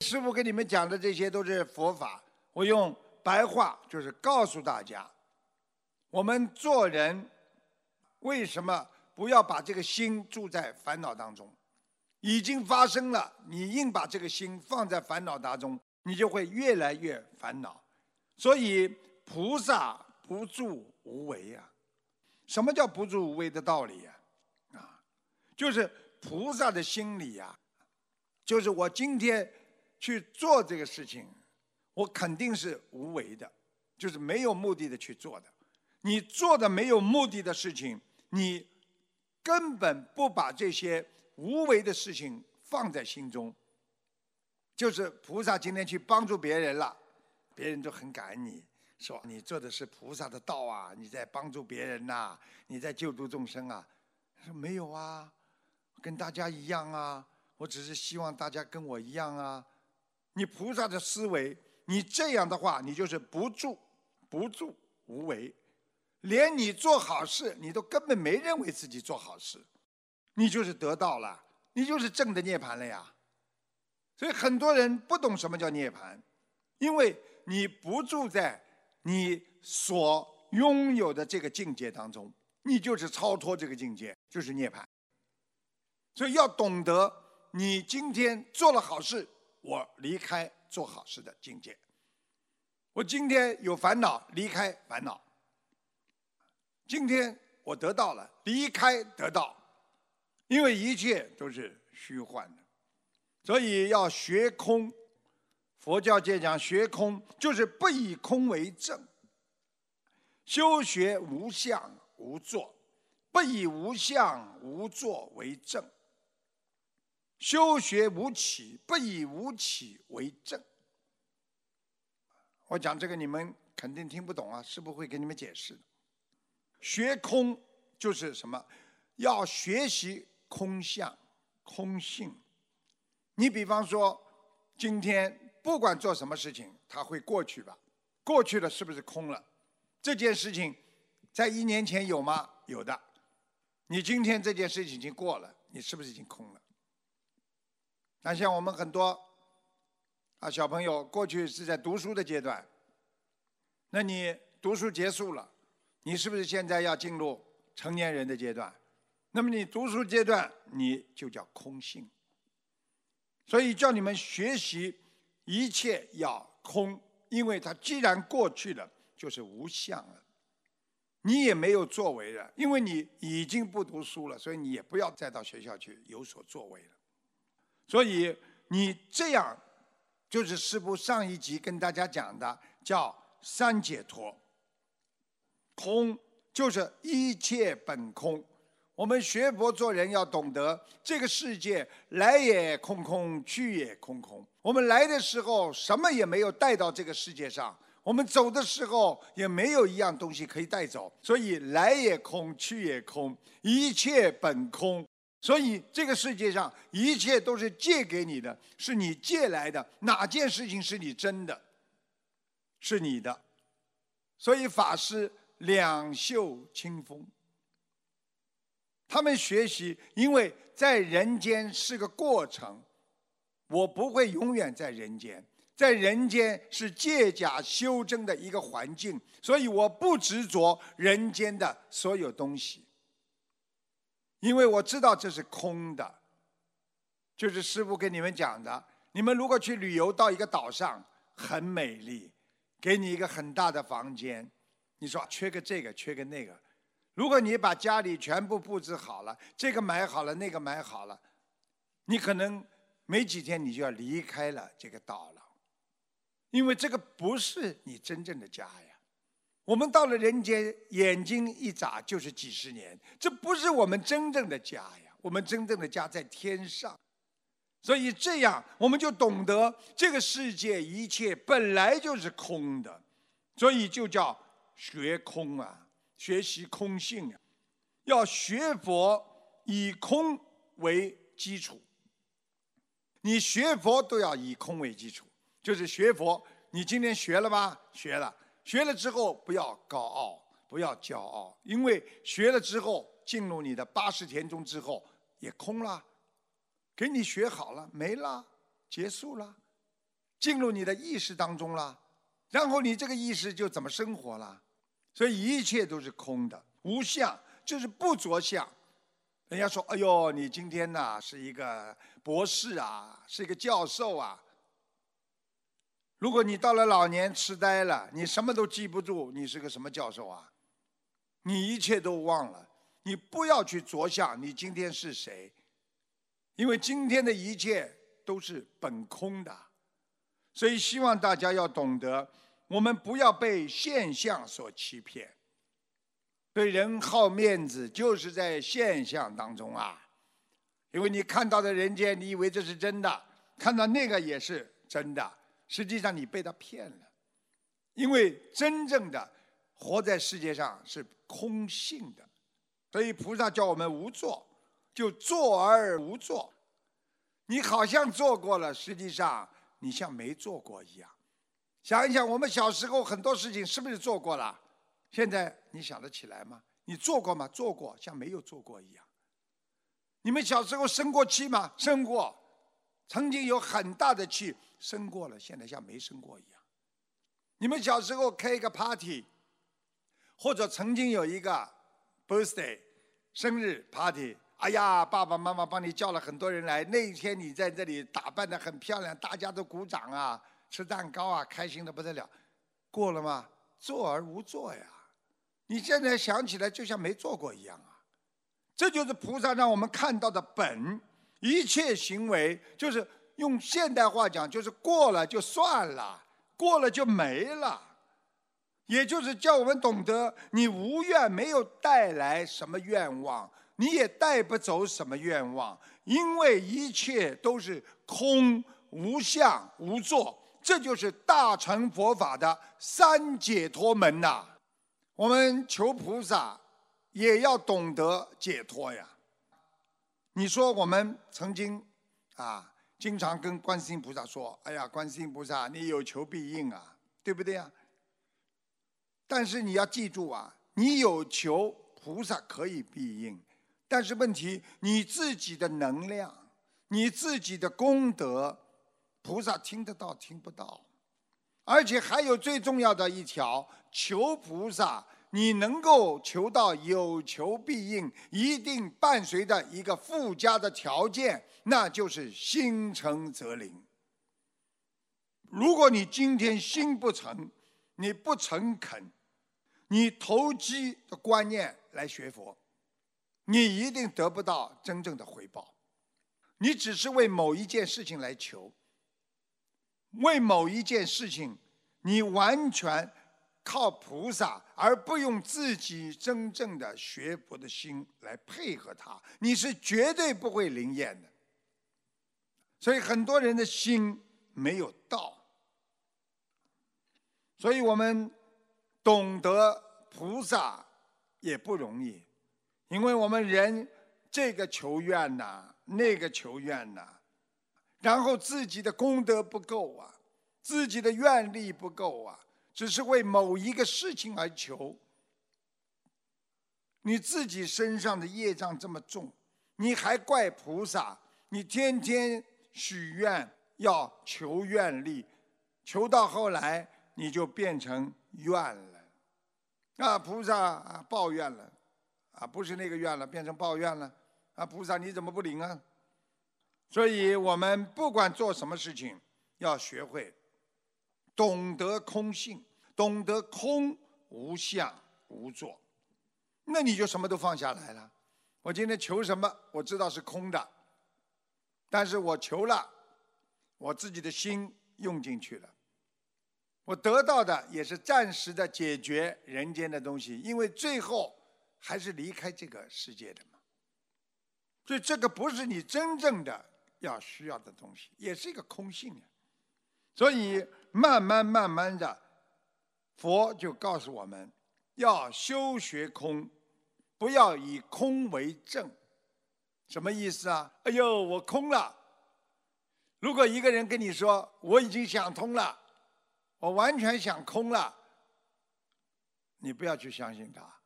师傅跟你们讲的这些都是佛法，我用白话就是告诉大家，我们做人为什么不要把这个心住在烦恼当中？已经发生了，你硬把这个心放在烦恼当中，你就会越来越烦恼。所以菩萨不住无为啊！什么叫不住无为的道理呀？啊，就是菩萨的心里呀，就是我今天去做这个事情，我肯定是无为的，就是没有目的的去做的。你做的没有目的的事情，你根本不把这些无为的事情放在心中。就是菩萨今天去帮助别人了。别人都很感恩你，说你做的是菩萨的道啊，你在帮助别人呐，你在救度众生啊。说没有啊，跟大家一样啊，我只是希望大家跟我一样啊。你菩萨的思维，你这样的话，你就是不住不住无为，连你做好事，你都根本没认为自己做好事，你就是得到了，你就是正的涅槃了呀。所以很多人不懂什么叫涅槃，因为。你不住在你所拥有的这个境界当中，你就是超脱这个境界，就是涅槃。所以要懂得，你今天做了好事，我离开做好事的境界；我今天有烦恼，离开烦恼；今天我得到了，离开得到，因为一切都是虚幻的，所以要学空。佛教界讲学空，就是不以空为正；修学无相无作，不以无相无作为正；修学无起，不以无起为正。我讲这个你们肯定听不懂啊，是不会给你们解释的。学空就是什么？要学习空相、空性。你比方说，今天。不管做什么事情，它会过去吧？过去了是不是空了？这件事情在一年前有吗？有的。你今天这件事情已经过了，你是不是已经空了？那像我们很多啊小朋友，过去是在读书的阶段，那你读书结束了，你是不是现在要进入成年人的阶段？那么你读书阶段你就叫空性。所以叫你们学习。一切要空，因为它既然过去了，就是无相了。你也没有作为了，因为你已经不读书了，所以你也不要再到学校去有所作为了。所以你这样，就是师父上一集跟大家讲的，叫三解脱。空就是一切本空。我们学佛做人要懂得，这个世界来也空空，去也空空。我们来的时候什么也没有带到这个世界上，我们走的时候也没有一样东西可以带走。所以来也空，去也空，一切本空。所以这个世界上一切都是借给你的，是你借来的。哪件事情是你真的？是你的。所以法师两袖清风。他们学习，因为在人间是个过程，我不会永远在人间，在人间是借假修真的一个环境，所以我不执着人间的所有东西，因为我知道这是空的，就是师傅跟你们讲的，你们如果去旅游到一个岛上，很美丽，给你一个很大的房间，你说缺个这个，缺个那个。如果你把家里全部布置好了，这个买好了，那个买好了，你可能没几天你就要离开了这个岛了，因为这个不是你真正的家呀。我们到了人间，眼睛一眨就是几十年，这不是我们真正的家呀。我们真正的家在天上，所以这样我们就懂得这个世界一切本来就是空的，所以就叫学空啊。学习空性啊，要学佛以空为基础。你学佛都要以空为基础，就是学佛。你今天学了吗？学了，学了之后不要高傲，不要骄傲，因为学了之后进入你的八十田中之后也空了，给你学好了没了，结束了，进入你的意识当中了，然后你这个意识就怎么生活了。所以一切都是空的，无相就是不着相。人家说：“哎呦，你今天呢是一个博士啊，是一个教授啊。如果你到了老年痴呆了，你什么都记不住，你是个什么教授啊？你一切都忘了。你不要去着想，你今天是谁？因为今天的一切都是本空的。所以希望大家要懂得，我们不要被现象所欺骗。”对人好面子，就是在现象当中啊，因为你看到的人间，你以为这是真的，看到那个也是真的，实际上你被他骗了。因为真正的活在世界上是空性的，所以菩萨叫我们无作，就坐而无作。你好像做过了，实际上你像没做过一样。想一想，我们小时候很多事情是不是做过了？现在你想得起来吗？你做过吗？做过，像没有做过一样。你们小时候生过气吗？生过，曾经有很大的气，生过了，现在像没生过一样。你们小时候开一个 party，或者曾经有一个 birthday 生日 party，哎呀，爸爸妈妈帮你叫了很多人来，那一天你在这里打扮的很漂亮，大家都鼓掌啊，吃蛋糕啊，开心的不得了。过了吗？做而无做呀。你现在想起来就像没做过一样啊！这就是菩萨让我们看到的本，一切行为就是用现代话讲，就是过了就算了，过了就没了。也就是叫我们懂得，你无愿没有带来什么愿望，你也带不走什么愿望，因为一切都是空、无相、无作，这就是大乘佛法的三解脱门呐。我们求菩萨，也要懂得解脱呀。你说我们曾经啊，经常跟观世音菩萨说：“哎呀，观世音菩萨，你有求必应啊，对不对呀？”但是你要记住啊，你有求，菩萨可以必应，但是问题你自己的能量、你自己的功德，菩萨听得到听不到。而且还有最重要的一条，求菩萨，你能够求到有求必应，一定伴随着一个附加的条件，那就是心诚则灵。如果你今天心不诚，你不诚恳，你投机的观念来学佛，你一定得不到真正的回报。你只是为某一件事情来求。为某一件事情，你完全靠菩萨，而不用自己真正的学佛的心来配合他，你是绝对不会灵验的。所以很多人的心没有到，所以我们懂得菩萨也不容易，因为我们人这个求愿呐，那个求愿呐。然后自己的功德不够啊，自己的愿力不够啊，只是为某一个事情而求。你自己身上的业障这么重，你还怪菩萨？你天天许愿要求愿力，求到后来你就变成怨了。啊，菩萨抱怨了，啊不是那个愿了，变成抱怨了。啊，菩萨你怎么不灵啊？所以我们不管做什么事情，要学会懂得空性，懂得空无相无作，那你就什么都放下来了。我今天求什么，我知道是空的，但是我求了，我自己的心用进去了，我得到的也是暂时的解决人间的东西，因为最后还是离开这个世界的嘛。所以这个不是你真正的。要需要的东西，也是一个空性啊。所以慢慢慢慢的，佛就告诉我们，要修学空，不要以空为正。什么意思啊？哎呦，我空了。如果一个人跟你说我已经想通了，我完全想空了，你不要去相信他，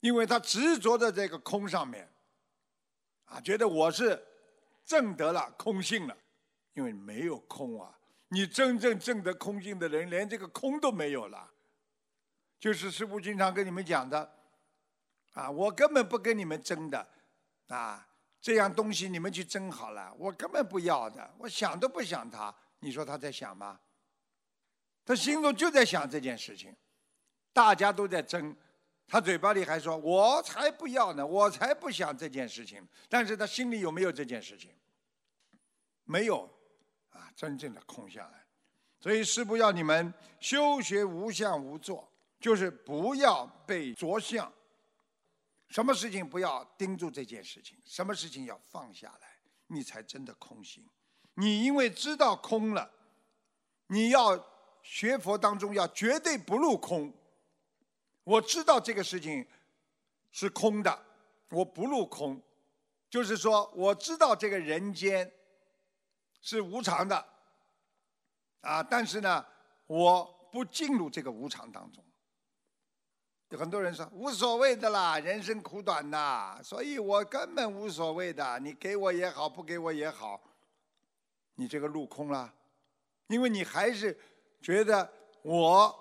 因为他执着在这个空上面，啊，觉得我是。证得了空性了，因为没有空啊，你真正证得空性的人，连这个空都没有了。就是师父经常跟你们讲的，啊，我根本不跟你们争的，啊，这样东西你们去争好了，我根本不要的，我想都不想他。你说他在想吗？他心中就在想这件事情，大家都在争，他嘴巴里还说：“我才不要呢，我才不想这件事情。”但是他心里有没有这件事情？没有，啊，真正的空下来。所以师父要你们修学无相无作，就是不要被着相，什么事情不要盯住这件事情，什么事情要放下来，你才真的空心。你因为知道空了，你要。学佛当中要绝对不入空。我知道这个事情是空的，我不入空，就是说我知道这个人间是无常的，啊，但是呢，我不进入这个无常当中。有很多人说无所谓的啦，人生苦短呐，所以我根本无所谓的，你给我也好，不给我也好，你这个入空了，因为你还是。觉得我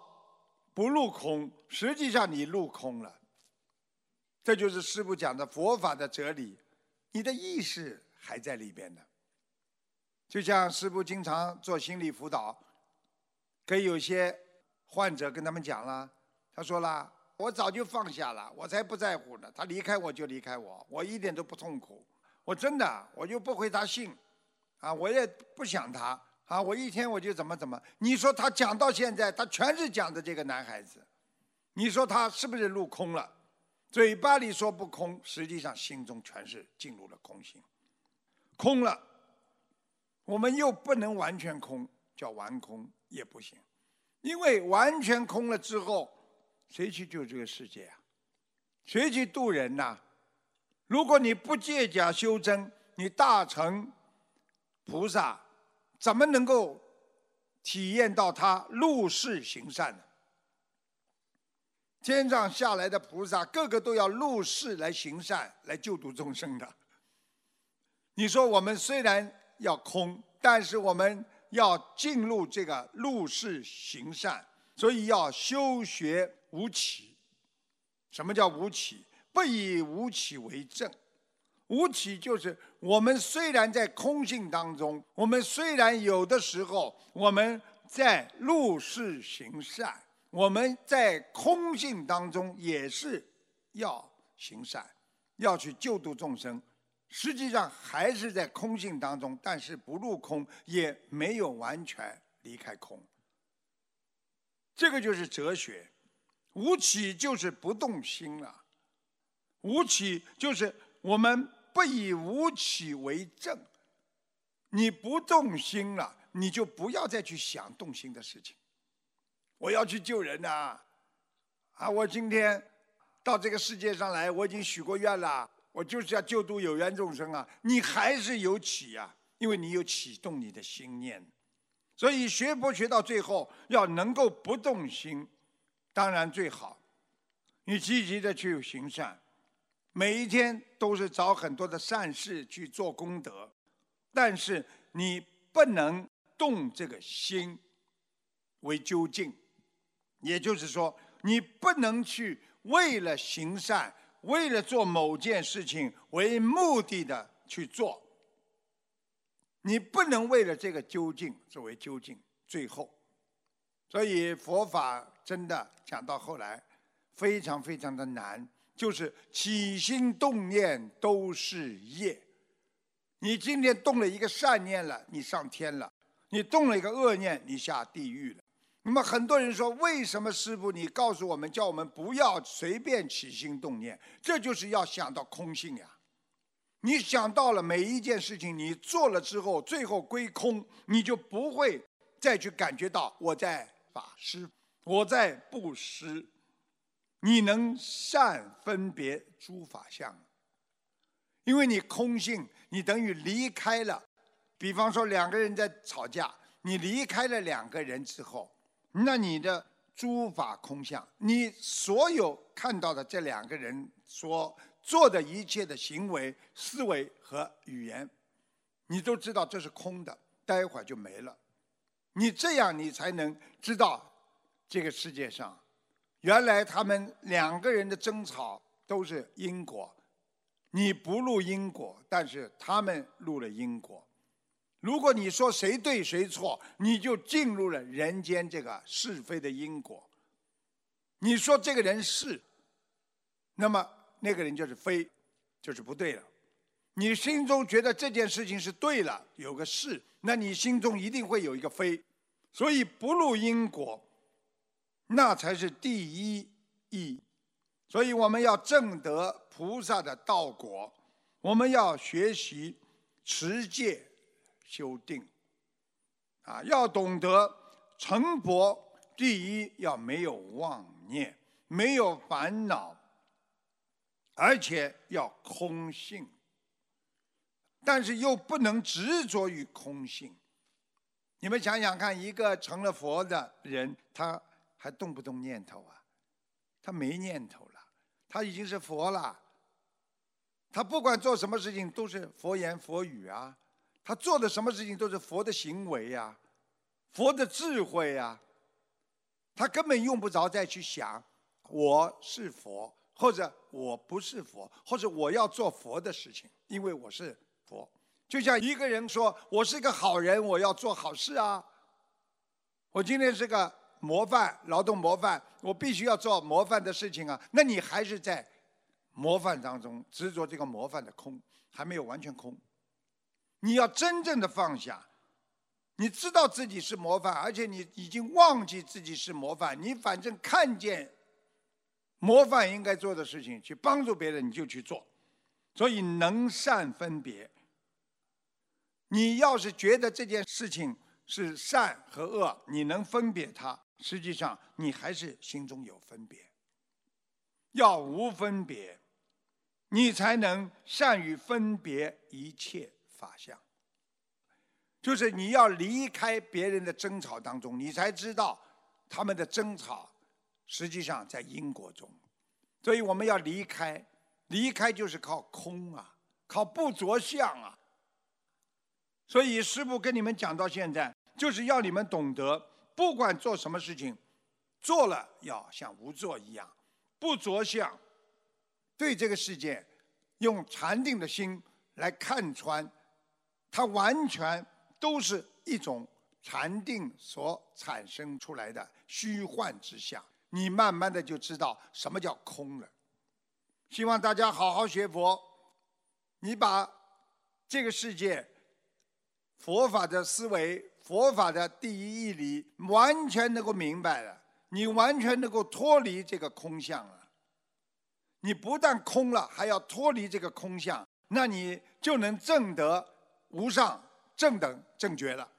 不入空，实际上你入空了。这就是师父讲的佛法的哲理，你的意识还在里边呢。就像师父经常做心理辅导，跟有些患者跟他们讲了，他说了：“我早就放下了，我才不在乎呢。他离开我就离开我，我一点都不痛苦。我真的，我就不回他信，啊，我也不想他。”啊，我一天我就怎么怎么？你说他讲到现在，他全是讲的这个男孩子，你说他是不是入空了？嘴巴里说不空，实际上心中全是进入了空心，空了。我们又不能完全空，叫完空也不行，因为完全空了之后，谁去救这个世界啊？谁去渡人呐？如果你不借假修真，你大成菩萨。怎么能够体验到他入世行善呢？天上下来的菩萨，个个都要入世来行善，来救度众生的。你说我们虽然要空，但是我们要进入这个入世行善，所以要修学无起。什么叫无起？不以无起为正。无起就是我们虽然在空性当中，我们虽然有的时候我们在入世行善，我们在空性当中也是要行善，要去救度众生，实际上还是在空性当中，但是不入空，也没有完全离开空。这个就是哲学，无起就是不动心了，无起就是我们。不以无起为正，你不动心了，你就不要再去想动心的事情。我要去救人呐，啊！我今天到这个世界上来，我已经许过愿了，我就是要救度有缘众生啊！你还是有起呀，因为你有启动你的心念。所以学佛学到最后，要能够不动心，当然最好，你积极的去行善。每一天都是找很多的善事去做功德，但是你不能动这个心为究竟，也就是说，你不能去为了行善、为了做某件事情为目的的去做，你不能为了这个究竟作为究竟。最后，所以佛法真的讲到后来，非常非常的难。就是起心动念都是业，你今天动了一个善念了，你上天了；你动了一个恶念，你下地狱了。那么很多人说，为什么师傅你告诉我们，叫我们不要随便起心动念？这就是要想到空性呀。你想到了每一件事情，你做了之后，最后归空，你就不会再去感觉到我在法师，我在布施。你能善分别诸法相，因为你空性，你等于离开了。比方说两个人在吵架，你离开了两个人之后，那你的诸法空相，你所有看到的这两个人所做的一切的行为、思维和语言，你都知道这是空的，待会儿就没了。你这样你才能知道这个世界上，原来他们两个人的争吵都是因果。你不入因果，但是他们入了因果。如果你说谁对谁错，你就进入了人间这个是非的因果。你说这个人是，那么那个人就是非，就是不对了。你心中觉得这件事情是对了，有个是，那你心中一定会有一个非。所以不入因果，那才是第一义。所以我们要证得菩萨的道果，我们要学习持戒。修定，啊，要懂得成佛。第一要没有妄念，没有烦恼，而且要空性。但是又不能执着于空性。你们想想看，一个成了佛的人，他还动不动念头啊？他没念头了，他已经是佛了。他不管做什么事情都是佛言佛语啊。他做的什么事情都是佛的行为呀，佛的智慧呀，他根本用不着再去想我是佛或者我不是佛或者我要做佛的事情，因为我是佛。就像一个人说我是个好人，我要做好事啊，我今天是个模范劳动模范，我必须要做模范的事情啊。那你还是在模范当中执着这个模范的空，还没有完全空。你要真正的放下，你知道自己是模范，而且你已经忘记自己是模范。你反正看见模范应该做的事情，去帮助别人，你就去做。所以能善分别。你要是觉得这件事情是善和恶，你能分别它，实际上你还是心中有分别。要无分别，你才能善于分别一切。法相，就是你要离开别人的争吵当中，你才知道他们的争吵实际上在因果中。所以我们要离开，离开就是靠空啊，靠不着相啊。所以师父跟你们讲到现在，就是要你们懂得，不管做什么事情，做了要像无做一样，不着相，对这个世界用禅定的心来看穿。它完全都是一种禅定所产生出来的虚幻之相，你慢慢的就知道什么叫空了。希望大家好好学佛，你把这个世界佛法的思维、佛法的第一义理完全能够明白了，你完全能够脱离这个空相了。你不但空了，还要脱离这个空相，那你就能证得。无上正等正觉了。